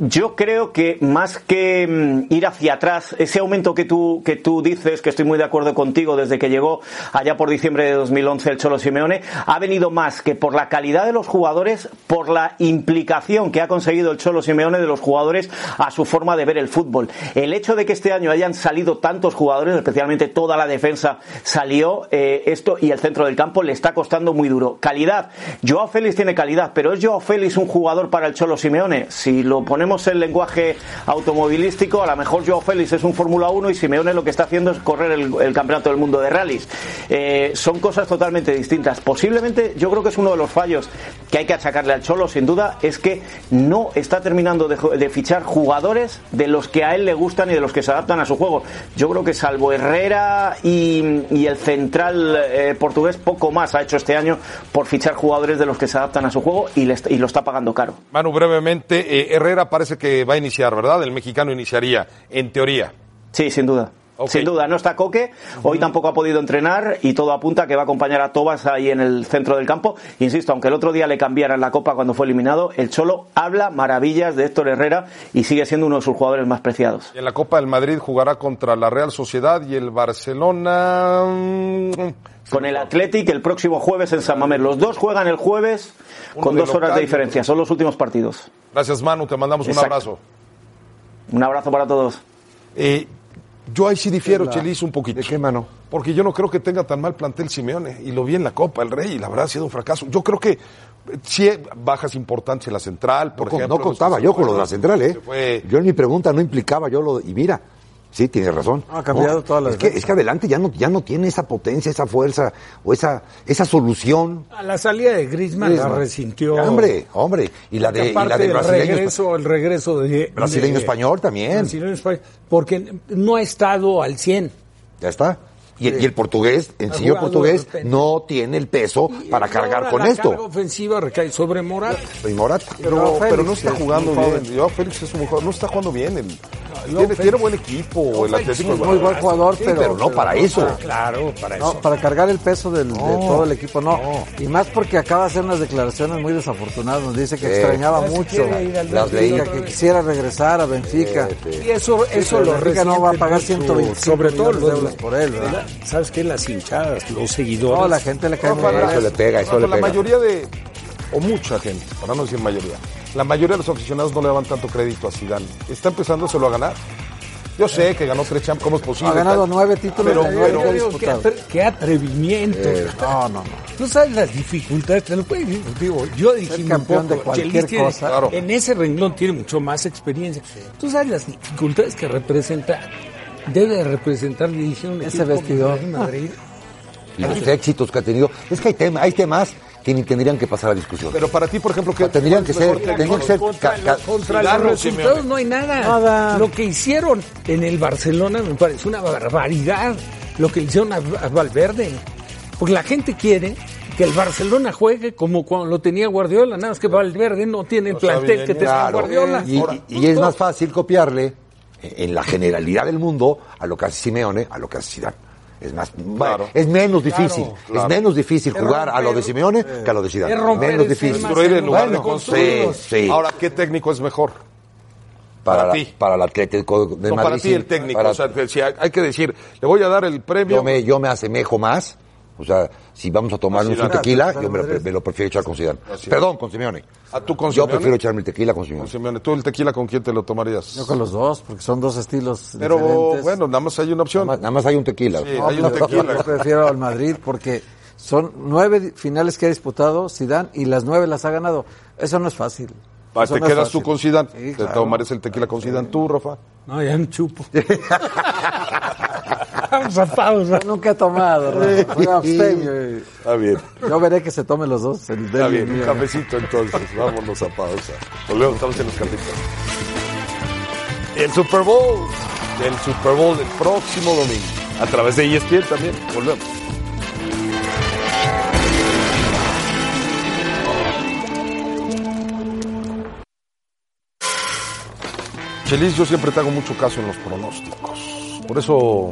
Yo creo que más que mm, ir hacia atrás, ese aumento que tú, que tú dices, que estoy muy de acuerdo contigo desde que llegó allá por diciembre de 2011 el Cholo Simeone, ha venido más que por la calidad de los jugadores, por la implicación que ha conseguido el Cholo Simeone de los jugadores a su forma de ver el fútbol. El hecho de que este año hayan salido tantos jugadores, especialmente toda la defensa salió, eh, esto y el centro del campo le está costando muy duro. Calidad. Joao Félix tiene calidad, pero ¿es Joao Félix un jugador para el Cholo Simeone? Si lo ponemos en lenguaje automovilístico, a lo mejor Joao Félix es un Fórmula 1 y Simeone lo que está haciendo es correr el, el campeonato del mundo de rallies. Eh, son cosas totalmente distintas. Posiblemente, yo creo que es uno de los fallos que hay que achacarle al Cholo, sin duda, es que no está terminando de, de fichar jugadores de los que a él le gustan y de los que se adaptan a su juego. Yo creo que salvo Herrera y, y el central eh, portugués, poco más ha hecho este año por fichar jugadores de los que se adaptan a su juego y, le, y lo está pagando caro. Manu, brevemente, eh, Herrera parece que va a iniciar, ¿verdad? El mexicano iniciaría, en teoría. Sí, sin duda. Sin duda, no está Coque, hoy tampoco ha podido entrenar y todo apunta a que va a acompañar a Tobas ahí en el centro del campo. Insisto, aunque el otro día le cambiaran la copa cuando fue eliminado, el Cholo habla maravillas de Héctor Herrera y sigue siendo uno de sus jugadores más preciados. En la Copa del Madrid jugará contra la Real Sociedad y el Barcelona. mm, Con el Athletic el próximo jueves en San Mamés. Los dos juegan el jueves Uno con dos horas de diferencia. Son los últimos partidos. Gracias, Manu. Te mandamos un abrazo. Un abrazo para todos. Eh, yo ahí sí difiero, Chelis, un poquito. ¿De qué mano? Porque yo no creo que tenga tan mal plantel Simeone. Y lo vi en la Copa, el Rey, y la verdad ha sido un fracaso. Yo creo que eh, sí bajas importantes en la central, por no, ejemplo. no contaba yo con lo de la central, ¿eh? Fue- Yo en mi pregunta no implicaba yo lo... Y mira, sí, tiene razón. Ha cambiado toda la es que, es que adelante ya no, ya no tiene esa potencia, esa fuerza o esa, esa solución. A la salida de Griezmann, Griezmann. la resintió. Hombre, hombre. Y la de, y la Aparte de el brasileño, regreso, el regreso de brasileño de- español también. brasileño español, porque no ha estado al 100. Ya está. Y, el- y el portugués, el Ha señor portugués, no tiene el peso para Y cargar con la esto. carga ofensiva recae sobre Morata. Soy Morata. Pero, Joao pero Félix, no está es jugando un bien. Joao Félix es un jugador. No está jugando bien. El- tiene, buen equipo. el Félix Atlético es Muy buen jugador, Sí, pero, pero no para eso. Claro, para No, eso. para cargar el peso del- de todo el equipo, no. Y más porque acaba de hacer unas declaraciones muy desafortunadas. Nos dice que Sí. extrañaba mucho. Las Benfica Que quisiera regresar a Benfica. Y eso, eso lo Benfica no va a pagar mucho, 125 sobre todo millones de los- euros por él, ¿verdad? ¿Sabes qué? Las hinchadas, los seguidores. No, la gente le cae muy Rafa, bien. Eso le pega, eso Rafa, le la pega. mayoría de, o mucha gente, para no decir mayoría, la mayoría de los aficionados no le daban tanto crédito a Zidane. Está empezándoselo a ganar. Yo sé que ganó tres champions, ¿cómo es posible? Ha ganado Tal. nueve títulos Pero- pero- Digo, qué, atre- qué atrevimiento. No, no, no. Tú sabes las dificultades, te lo puedes decir, digo, yo dije un campeón de cualquier Chelis tiene- cosa. Claro. en ese renglón tiene mucho más experiencia. Tú sabes las dificultades que representa debe de representar dirigir un Ese vestidor. Real Madrid. Y los éxitos que ha tenido. Es que hay, tema, hay temas que ni tendrían que pasar a discusión. Pero para ti, por ejemplo, que tendrían que ser, tendrían que ser Contra, ca- contra los resultados no hay nada. Nada. Lo que hicieron en el Barcelona me parece una barbaridad. Lo que le hicieron a, a Valverde. Porque la gente quiere que el Barcelona juegue como cuando lo tenía Guardiola. Nada más que Valverde no tiene el plantel que tenía Claro. Guardiola. Y, es más fácil copiarle en la generalidad del mundo a lo que hace Simeone, a lo que hace Zidane. Es más, Claro. es menos difícil, claro. es menos difícil jugar a lo de Simeone que a lo de Zidane. es romper menos el difícil. construir en lugar de construir. sí, sí. Ahora, ¿qué técnico es mejor? para, para la- ti. para el Atlético de No, Madrid. para ti el técnico. para- o sea, que si hay, hay que decir, le voy a dar el premio. yo, me, yo me asemejo más. O sea, si vamos a tomarnos un tequila, yo me lo, me prefiero echar con Zidane. Perdón, con Simeone. ¿A tú con Yo Simeone? prefiero echarme el tequila con Con Simeone. Simeone. ¿Tú el tequila con quién te lo tomarías? Yo con los dos, porque son dos estilos Pero diferentes. bueno, nada más hay una Nada opción. más, nada más hay un tequila. Sí, No, hay un tequila. Yo prefiero al Madrid porque son nueve finales que ha disputado Zidane y las nueve las ha ganado. Eso no es fácil. Ah, ¿Te no quedas tú con Zidane? Sí, ¿Te claro. tomarías el tequila con Zidane tú, Rafa? No, ya no chupo. Vamos a pausa. Yo nunca he tomado, Rafa. Soy abstemio y Está bien. Yo veré que se tomen los dos. El Está bien, un cafecito entonces, vámonos a pausa. Volvemos, estamos en los capítulos. El Super Bowl, el Super Bowl del próximo domingo, a través de ESPN también, volvemos. Chelis, yo siempre te hago mucho caso en los pronósticos. Por eso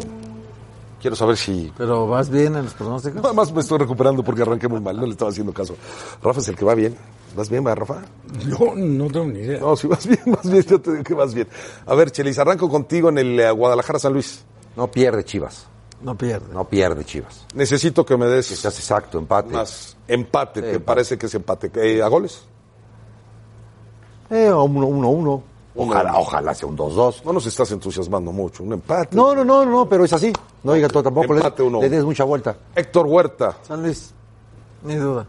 quiero saber si Pero vas bien en los pronósticos. Nada más me estoy recuperando porque arranqué muy mal, no le estaba haciendo caso. Rafa es el que va bien. ¿Vas bien, va, Rafa? Yo no tengo ni idea. No, si vas bien, vas bien, yo te digo que vas bien. A ver, Chelis, arranco contigo en el eh, Guadalajara-San Luis. No pierde Chivas. No pierde. No pierde Chivas. Necesito que me des Estás exacto, empate. más empate, Sí, que empate. parece que es empate. Eh, ¿A goles? Eh, uno, uno, uno. Uno, Ojalá, ojalá sea un 2-2. No nos estás entusiasmando mucho. Un empate. No, no, no, no, pero es así. No diga tú tampoco. Empate le, uno. le des mucha vuelta. Héctor Huerta. San Luis. Ni duda.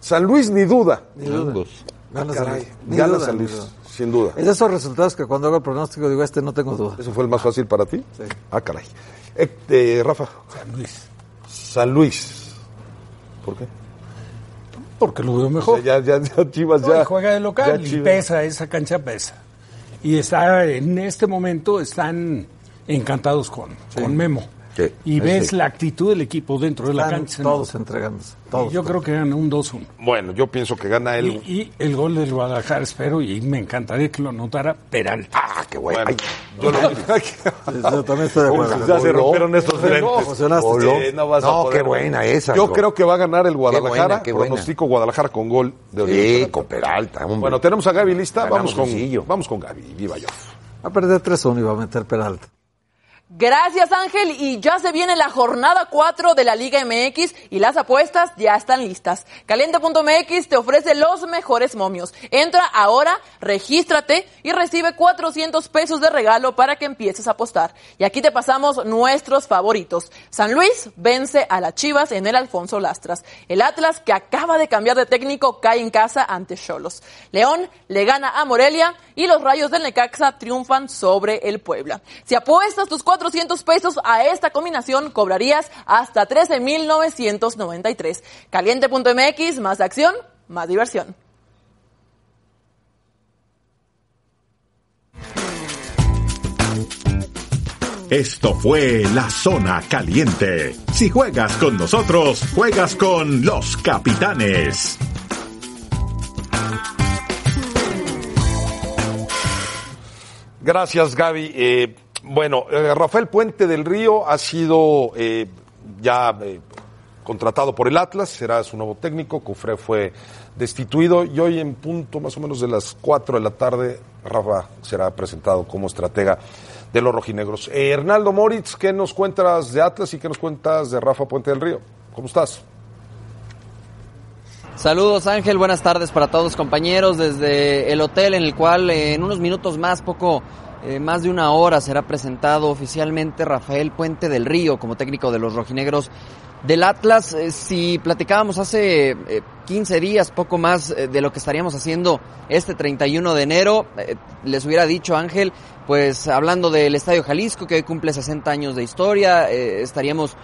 San Luis, ni duda. Ni duda. Gana San Caray, Luis. Gana San Luis, sin duda. Es de esos resultados que cuando hago el pronóstico digo, este no tengo duda. ¿Eso fue el más fácil para ti? Sí. Ah, caray. Eh, eh, Rafa. San Luis. San Luis. ¿Por qué? Porque lo veo O mejor. sea, ya, ya, ya, Chivas No, ya. y juega de local ya y Chivas- pesa, esa cancha pesa. Y está en este momento están encantados con, con Memo. Sí, y sí. ves la actitud del equipo dentro de la Están cancha. todos ¿no? entregándose. Todos. Yo creo que gana un 2-1. Bueno, yo pienso que gana él. Y, y el gol del Guadalajara, espero, y me encantaría que lo anotara Peralta. Ah, qué bueno. Bueno, Ay, yo lo Sí, yo también estoy de acuerdo. Ya se rompieron estos. Sí, no vas a No, poder. qué buena esa. Yo bro. creo que va a ganar el Guadalajara. buena, qué buena. Pronostico Guadalajara con gol de Oriol Sí, Peralta. con Peralta. hombre. Bueno, tenemos a Gaby lista. Ganamos Vamos con, sencillo. vamos con Gaby. Viva yo. Va a perder 3-1 y va a meter Peralta. Gracias Ángel y ya se viene la jornada 4 de la Liga MX y las apuestas ya están listas. Caliente.mx te ofrece los mejores momios. Entra ahora, regístrate y recibe 400 pesos de regalo para que empieces a apostar. Y aquí te pasamos nuestros favoritos. San Luis vence a las Chivas en el Alfonso Lastras. El Atlas que acaba de cambiar de técnico cae en casa ante Cholos. León le gana a Morelia y los Rayos del Necaxa triunfan sobre el Puebla. Si apuestas tus 400 pesos a esta combinación, cobrarías hasta 13,993. Caliente.mx, más acción, más diversión. Esto fue La Zona Caliente. Si juegas con nosotros, juegas con los capitanes. Gracias, Gaby. Eh, bueno, eh, Rafael Puente del Río ha sido eh, ya eh, contratado por el Atlas, será su nuevo técnico. Cufré fue destituido y hoy en punto más o menos de las 4 de la tarde, Rafa será presentado como estratega de los rojinegros. Eh, Hernaldo Moritz, ¿qué nos cuentas de Atlas y qué nos cuentas de Rafa Puente del Río? ¿Cómo estás? Saludos Ángel, buenas tardes para todos compañeros desde el hotel en el cual eh, en unos minutos más, poco eh, más de una hora será presentado oficialmente Rafael Puente del Río como técnico de los rojinegros del Atlas. Eh, si platicábamos hace eh, 15 días, poco más de lo que estaríamos haciendo este 31 de enero, les hubiera dicho Ángel, pues hablando del Estadio Jalisco, que hoy cumple 60 años de historia, estaríamos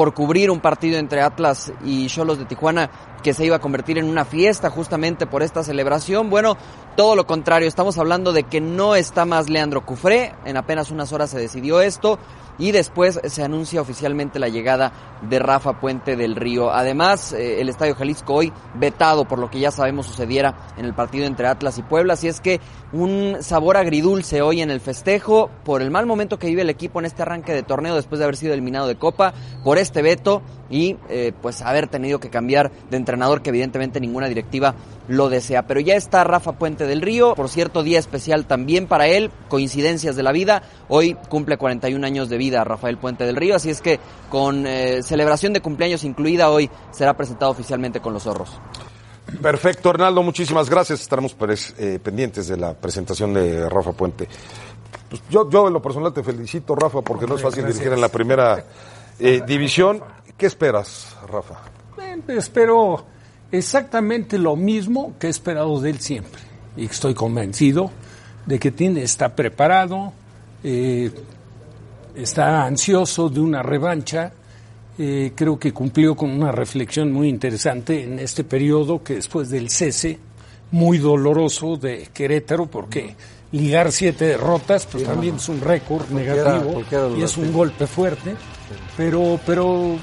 por cubrir un partido entre Atlas y Cholos de Tijuana que se iba a convertir en una fiesta justamente por esta celebración. Bueno, todo lo contrario, estamos hablando de que no está más Leandro Cufré, en apenas unas horas se decidió esto y después se anuncia oficialmente la llegada de Rafa Puente del Río. Además, eh, el Estadio Jalisco hoy vetado por lo que ya sabemos sucediera en el partido entre Atlas y Puebla, así es que un sabor agridulce hoy en el festejo por el mal momento que vive el equipo en este arranque de torneo después de haber sido eliminado de Copa, por este veto y eh, pues haber tenido que cambiar de entrenador que evidentemente ninguna directiva lo desea. Pero ya está Rafa Puente del Río, por cierto, día especial también para él, coincidencias de la vida. Hoy cumple 41 años de vida Rafael Puente del Río, así es que con eh, celebración de cumpleaños incluida hoy será presentado oficialmente con los zorros. Perfecto, Hernaldo, muchísimas gracias. Estaremos pues, eh, pendientes de la presentación de Rafa Puente. Pues yo, yo en lo personal te felicito, Rafa, porque no es fácil Gracias. dirigir en la primera eh, división. ¿Qué esperas, Rafa? Eh, Espero exactamente lo mismo que he esperado de él siempre. Y estoy convencido de que tiene, está preparado, eh, está ansioso de una revancha. Eh, creo que cumplió con una reflexión muy interesante en este periodo que después del cese muy doloroso de Querétaro, porque ligar siete derrotas pues también es un récord negativo cualquiera y es un golpe fuerte, pero, pero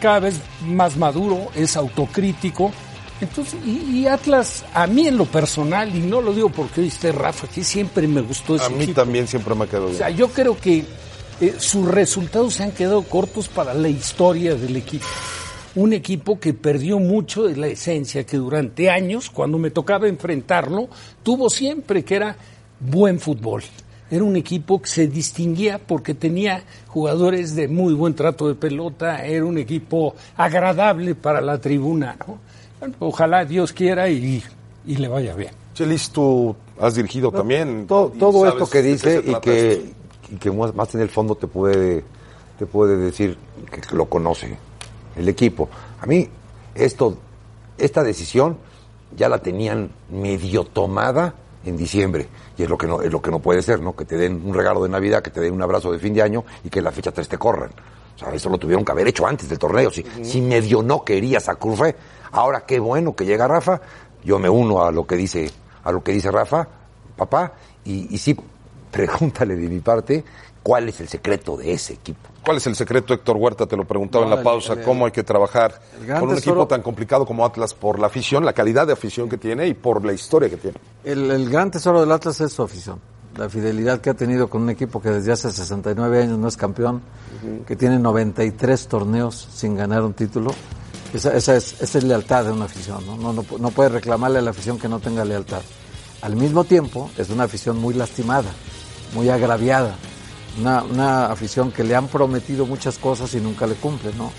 cada vez más maduro, es autocrítico. Entonces, y, y Atlas, a mí en lo personal, y no lo digo porque viste Rafa, que siempre me gustó ese A mí equipo. también siempre me ha quedado O bien. sea, yo creo que eh, sus resultados se han quedado cortos para la historia del equipo. Un equipo que perdió mucho de la esencia que durante años, cuando me tocaba enfrentarlo, tuvo siempre, que era buen fútbol. Era un equipo que se distinguía porque tenía jugadores de muy buen trato de pelota, era un equipo agradable para la tribuna. ¿no? Bueno, ojalá Dios quiera y, y le vaya bien. Chelis, tú has dirigido también. todo, todo esto que dice y que, esto. y que más en el fondo te puede, te puede decir que, lo conoce el equipo. A mí, esto, esta decisión ya la tenían medio tomada en diciembre. Y es lo que no, es lo que no puede ser, ¿no? Que te den un regalo de Navidad, que te den un abrazo de fin de año y que en la fecha 3 te corran. O sea, eso lo tuvieron que haber hecho antes del torneo. Si, si medio no querías a Cruzre, ahora qué bueno que llega Rafa. Yo me uno a lo que dice, a lo que dice Rafa, papá, y, y sí, pregúntale de mi parte cuál es el secreto de ese equipo. ¿Cuál es el secreto, Héctor Huerta? Te lo preguntaba No, en la pausa. el- ¿Cómo hay que trabajar con un tesoro- equipo tan complicado como Atlas por la afición, la calidad de afición que tiene y por la historia que tiene? El, el gran tesoro del Atlas es su afición. La fidelidad que ha tenido con un equipo que desde hace 69 años no es campeón, que tiene 93 torneos sin ganar un título. Esa, esa es, esa es lealtad de una afición. ¿no? No, no, no puede reclamarle a la afición que no tenga lealtad. Al mismo tiempo, es una afición muy lastimada, muy agraviada. Una, una afición que le han prometido muchas cosas y nunca le cumple, ¿no?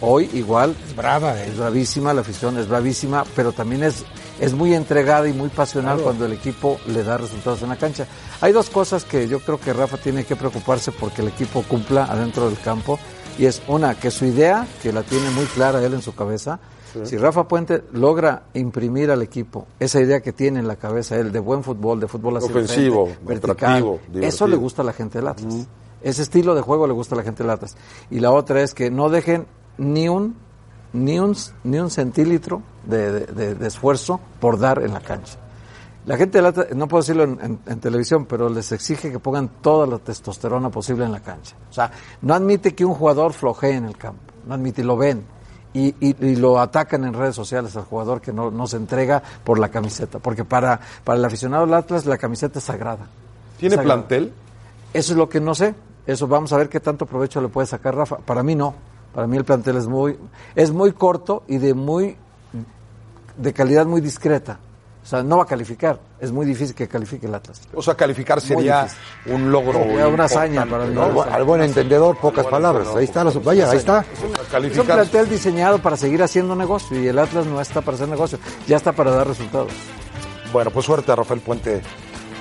Hoy igual Es brava, ¿eh? es bravísima, la afición es bravísima, pero también es, es muy entregada y muy pasional cuando el equipo le da resultados en la cancha. Hay dos cosas que yo creo que Rafa tiene que preocuparse porque el equipo cumpla adentro del campo. Y es una, que su idea, que la tiene muy clara él en su cabeza, si Rafa Puente logra imprimir al equipo esa idea que tiene en la cabeza él de buen fútbol, de fútbol hacia Ofensivo, frente, vertical, eso le gusta a la gente del Atlas. Ese estilo de juego le gusta a la gente del Atlas. Y la otra es que no dejen ni un ni un, ni un centímetro de, de- de- de esfuerzo por dar en la cancha. La gente del Atlas, no puedo decirlo en, en- en televisión, pero les exige que pongan toda la testosterona posible en la cancha. O sea, no admite que un jugador flojee en el campo, no admite, y lo ven. Y, y- y lo atacan en redes sociales al jugador que no, no se entrega por la camiseta. Porque para, para el aficionado del Atlas la camiseta es sagrada. ¿Tiene Es sagrada. plantel? Eso es lo que no sé. Eso vamos a ver qué tanto provecho le puede sacar Rafa. Para mí no. Para mí el plantel es muy, es muy corto y de muy, de calidad muy discreta. O sea, no va a calificar. Es muy difícil que califique el Atlas. O sea, calificar sería un logro. Sería una hazaña para mí. ¿no? Al, buen entendedor, pocas palabras. Ahí está, la- vaya, ahí está. Es un plantel diseñado para seguir haciendo negocio y el Atlas no está para hacer negocio, ya está para dar resultados. Bueno, pues suerte a Rafael Puente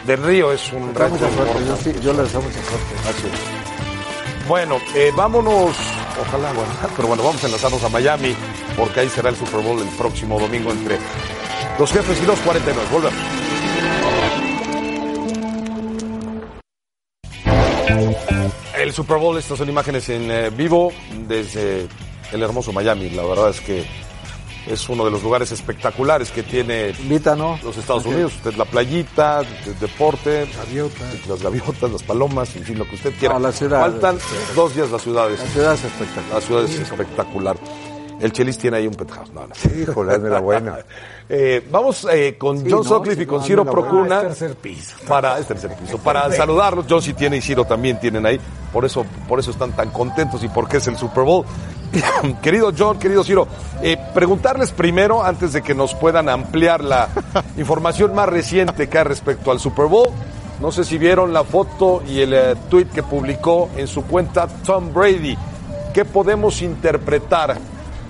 Del Río es un suerte, yo, sí, yo le deseo mucha suerte. Así es. Bueno, eh, vámonos, ojalá, bueno, pero bueno, vamos a enlazarnos a Miami, porque ahí será el Super Bowl el próximo domingo entre los jefes y los 49. Volvemos. El Super Bowl, estas son imágenes en eh, vivo desde el hermoso Miami. La verdad es que es uno de los lugares espectaculares que tiene Invítanos. los Estados Unidos. Usted la playita, el deporte, las gaviotas, las palomas, en fin, lo que usted quiera. No, la ciudad. Faltan dos días las ciudades. La ciudad es espectacular. La ciudad es espectacular. El Chelis tiene ahí un penthouse. No, no. Híjole, enhorabuena. Eh, vamos eh, con Sí, John ¿no? Y con Ciro Procuna. Ah, es tercer piso. Para, es tercer piso. Para saludarlos, John sí tiene y Ciro también tienen ahí. Por eso, por eso están tan contentos y porque es el Super Bowl. querido John, querido Ciro, eh, preguntarles primero, antes de que nos puedan ampliar la información más reciente que hay respecto al Super Bowl. No sé si vieron la foto y el eh, tweet que publicó en su cuenta Tom Brady. ¿Qué podemos interpretar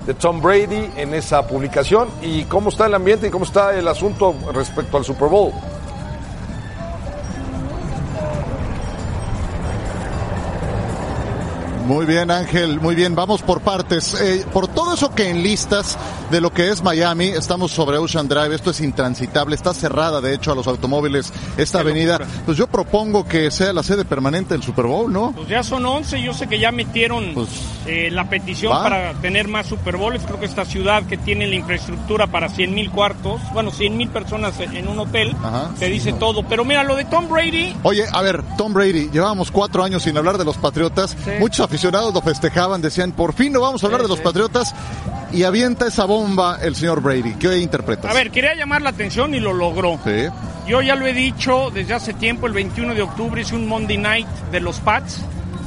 de Tom Brady en esa publicación y cómo está el ambiente y cómo está el asunto respecto al Super Bowl? Muy bien, Ángel, muy bien. Vamos por partes. Eh, por todo eso que enlistas de lo que es Miami, estamos sobre Ocean Drive, esto es intransitable, está cerrada de hecho a los automóviles esta avenida. Pues yo propongo que sea la sede permanente del Super Bowl, ¿no? Pues ya son 11, yo sé que ya metieron Pues, eh, la petición va. para tener más Super Bowls. Creo que esta ciudad que tiene la infraestructura para 100 mil cuartos, bueno, 100 mil personas en un hotel, Ajá. te dice todo. Pero mira, lo de Tom Brady, Oye, a ver, Tom Brady, llevábamos cuatro años sin hablar de los Patriotas. Sí. Muchos aficionados lo festejaban, decían, por fin no vamos a hablar de los Patriotas. Y avienta esa bomba el señor Brady. ¿Qué interpretas? a ver, quería llamar la atención y lo logró. Sí. Yo ya lo he dicho desde hace tiempo, el 21 de octubre hice un Monday Night de los Pats.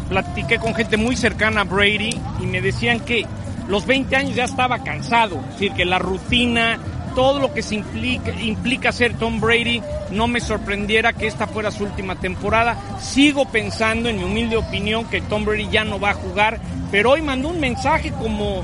Platiqué con gente muy cercana a Brady y me decían que los 20 años ya estaba cansado. Es decir, que la rutina, todo lo que se implica, implica ser Tom Brady, no me sorprendiera que esta fuera su última temporada. Sigo pensando, en mi humilde opinión, que Tom Brady ya no va a jugar, pero hoy mandó un mensaje como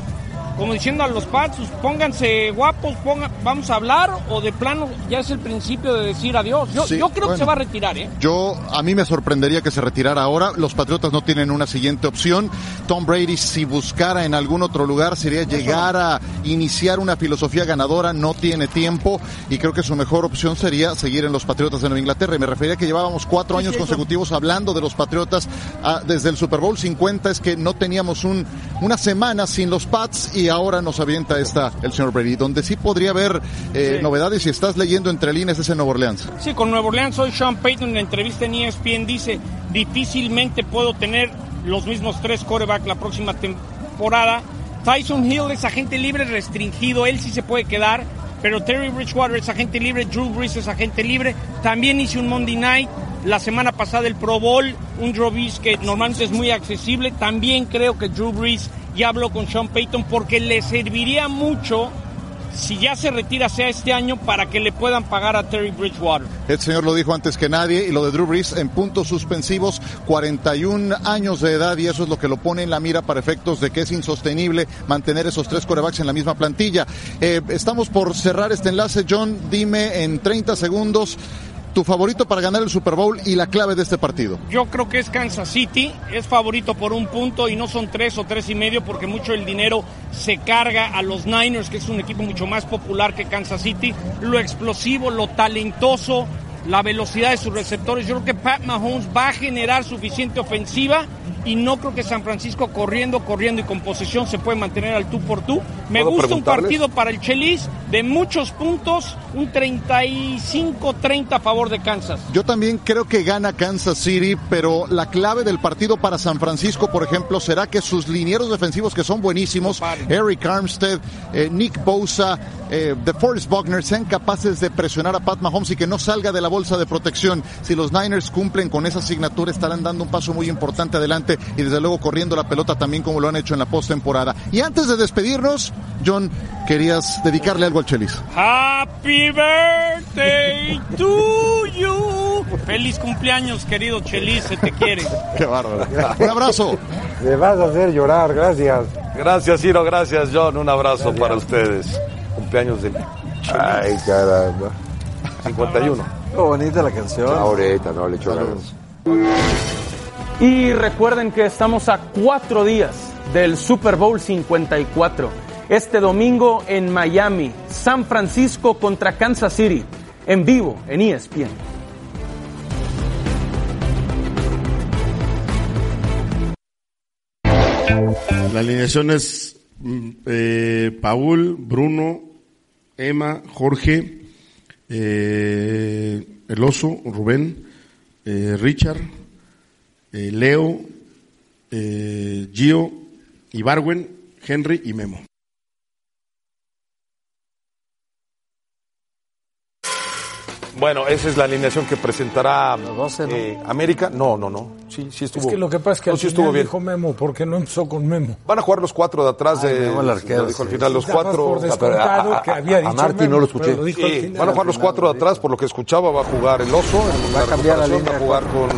como diciendo a los Pats, pónganse guapos, ponga- vamos a hablar, o de plano ya es el principio de decir adiós. Yo, Sí, yo creo bueno. que se va a retirar, ¿eh? Yo, a mí me sorprendería que se retirara ahora. Los Patriotas no tienen una siguiente opción. Tom Brady, si buscara en algún otro lugar, sería llegar a iniciar una filosofía ganadora. No tiene tiempo y creo que su mejor opción sería seguir en los Patriotas de Nueva Inglaterra. Y me refería a que llevábamos cuatro años consecutivos hablando de los Patriotas ah, desde el Super Bowl 50. Es que no teníamos un, una semana sin los Pats y ahora nos avienta esta el señor Brady. Donde sí podría haber eh, Sí. novedades si estás leyendo entre líneas es en Nueva Orleans. Sí, con Nuevo Orleans hoy Sean Payton en la entrevista en ESPN dice, difícilmente puedo tener los mismos tres corebacks la próxima temporada. Tyson Hill es agente libre restringido, él sí se puede quedar, pero Terry Bridgewater es agente libre, Drew Brees es agente libre. También hice un Monday Night, la semana pasada el Pro Bowl, un Drew Brees que normalmente es muy accesible. También creo que Drew Brees ya habló con Sean Payton porque le serviría mucho si ya se retira sea este año para que le puedan pagar a Terry Bridgewater. El señor lo dijo antes que nadie y lo de Drew Brees en puntos suspensivos, 41 años de edad y eso es lo que lo pone en la mira para efectos de que es insostenible mantener esos tres corebacks en la misma plantilla. Eh, estamos por cerrar este enlace. John, dime en 30 segundos tu favorito para ganar el Super Bowl y la clave de este partido. Yo creo que es Kansas City, es favorito por un punto y no son tres o tres y medio porque mucho del dinero se carga a los Niners, que es un equipo mucho más popular que Kansas City. Lo explosivo, lo talentoso, la velocidad de sus receptores. Yo creo que Pat Mahomes va a generar suficiente ofensiva y no creo que San Francisco corriendo, corriendo y con posesión se puede mantener al tú por tú. Me ¿Puedo gusta un partido para el Chelis de muchos puntos, un 35-30 a favor de Kansas. Yo también creo que gana Kansas City, pero la clave del partido para San Francisco, por ejemplo, será que sus linieros defensivos, que son buenísimos, Eric Armstead, eh, Nick Bosa, eh, DeForest Buckner, sean capaces de presionar a Pat Mahomes y que no salga de la bolsa de protección. Si los Niners cumplen con esa asignatura, estarán dando un paso muy importante adelante y desde luego corriendo la pelota también como lo han hecho en la postemporada. Y antes de despedirnos, John, querías dedicarle algo al Chelis. Happy birthday to you. Feliz cumpleaños, querido Chelis, se te quiere. Qué bárbaro. Un abrazo. Me vas a hacer llorar, gracias. Gracias, Ciro, gracias, John. Un abrazo para ustedes. Cumpleaños del Ay, caramba. 51. Qué bonita la canción. Ahorita, no, le echo. Y recuerden que estamos a cuatro días del Super Bowl 54. Este domingo en Miami, San Francisco contra Kansas City, en vivo en ESPN. La alineación es mm, eh, Paul, Bruno, Emma, Jorge, eh, El Oso, Rubén, eh, Richard, eh, Leo, eh, Gio, Ibarwen, Henry y Memo. Bueno, esa es la alineación que presentará eh, América. No, no, no. Sí, sí estuvo. Es que lo que pasa es que no, al sí final estuvo bien. dijo Memo, porque no empezó con Memo. Van a jugar los cuatro de atrás Ay, de. El arquero, dijo al final, los cuatro. descontado que había dicho Memo, pero lo dijo al Sí, final. van a jugar los cuatro de atrás, por lo que escuchaba, va a jugar el oso. en Va a cambiar la línea Va a jugar con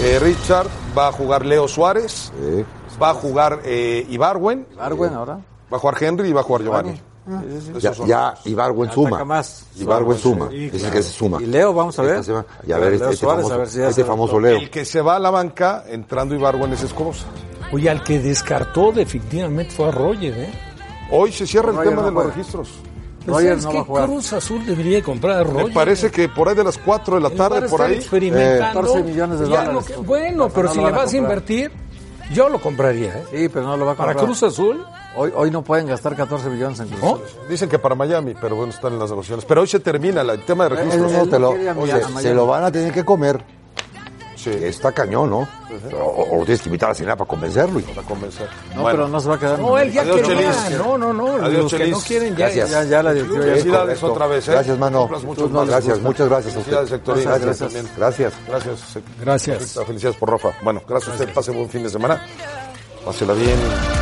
eh, Richard, va a jugar Leo Suárez, va a jugar eh, Ibarwen. Ibarwen ahora. Va a jugar Henry y va a jugar Giovanni. Ya, son ya los- Ibarwen suma. más. Ibarwen suma. Sí, Dice claro. que se suma. Y Leo, vamos a ver. Y a ver, este, este Suárez, famoso, a ver si ya este se famoso adaptó. Leo. El que se va a la banca entrando Ibarwen es Escobosa. Oye, al que descartó definitivamente fue a Roger, ¿eh? Hoy se cierra el Roger tema no de los registros. Pero ¿sabes qué? Cruz Azul debería comprar a Roger. Me parece que por ahí de las 4 de la tarde, por ahí. experimentando. 14 millones de dólares. lo que- bueno, pero No si le a vas a comprar. invertir, yo lo compraría, ¿eh? Sí, pero no lo va a Para comprar. Cruz Azul. Hoy, hoy no pueden gastar 14 millones en Cruz Azul. Dicen que para Miami, pero bueno, están en las negociaciones. Pero hoy se termina la- el tema de registros. No, te lo- a oye, se lo van a tener que comer. Está cañón, ¿no? O, o lo tienes que invitar a cenar para convencerlo. y- Para convencer. No, pero no se va a quedar. No, él ya Adiós, quería. No, no, no. Adiós, los que no quieren ya. Gracias. Ya, ya la directiva Felicidades otra vez, ¿eh? Gracias, mano. Más. gracias, muchas gracias a usted. Gracias, Gracias gracias. también. Gracias. Gracias. Gracias. Felicidades por Rafa. Bueno, gracias a usted. Pase buen fin de semana. Pásela bien.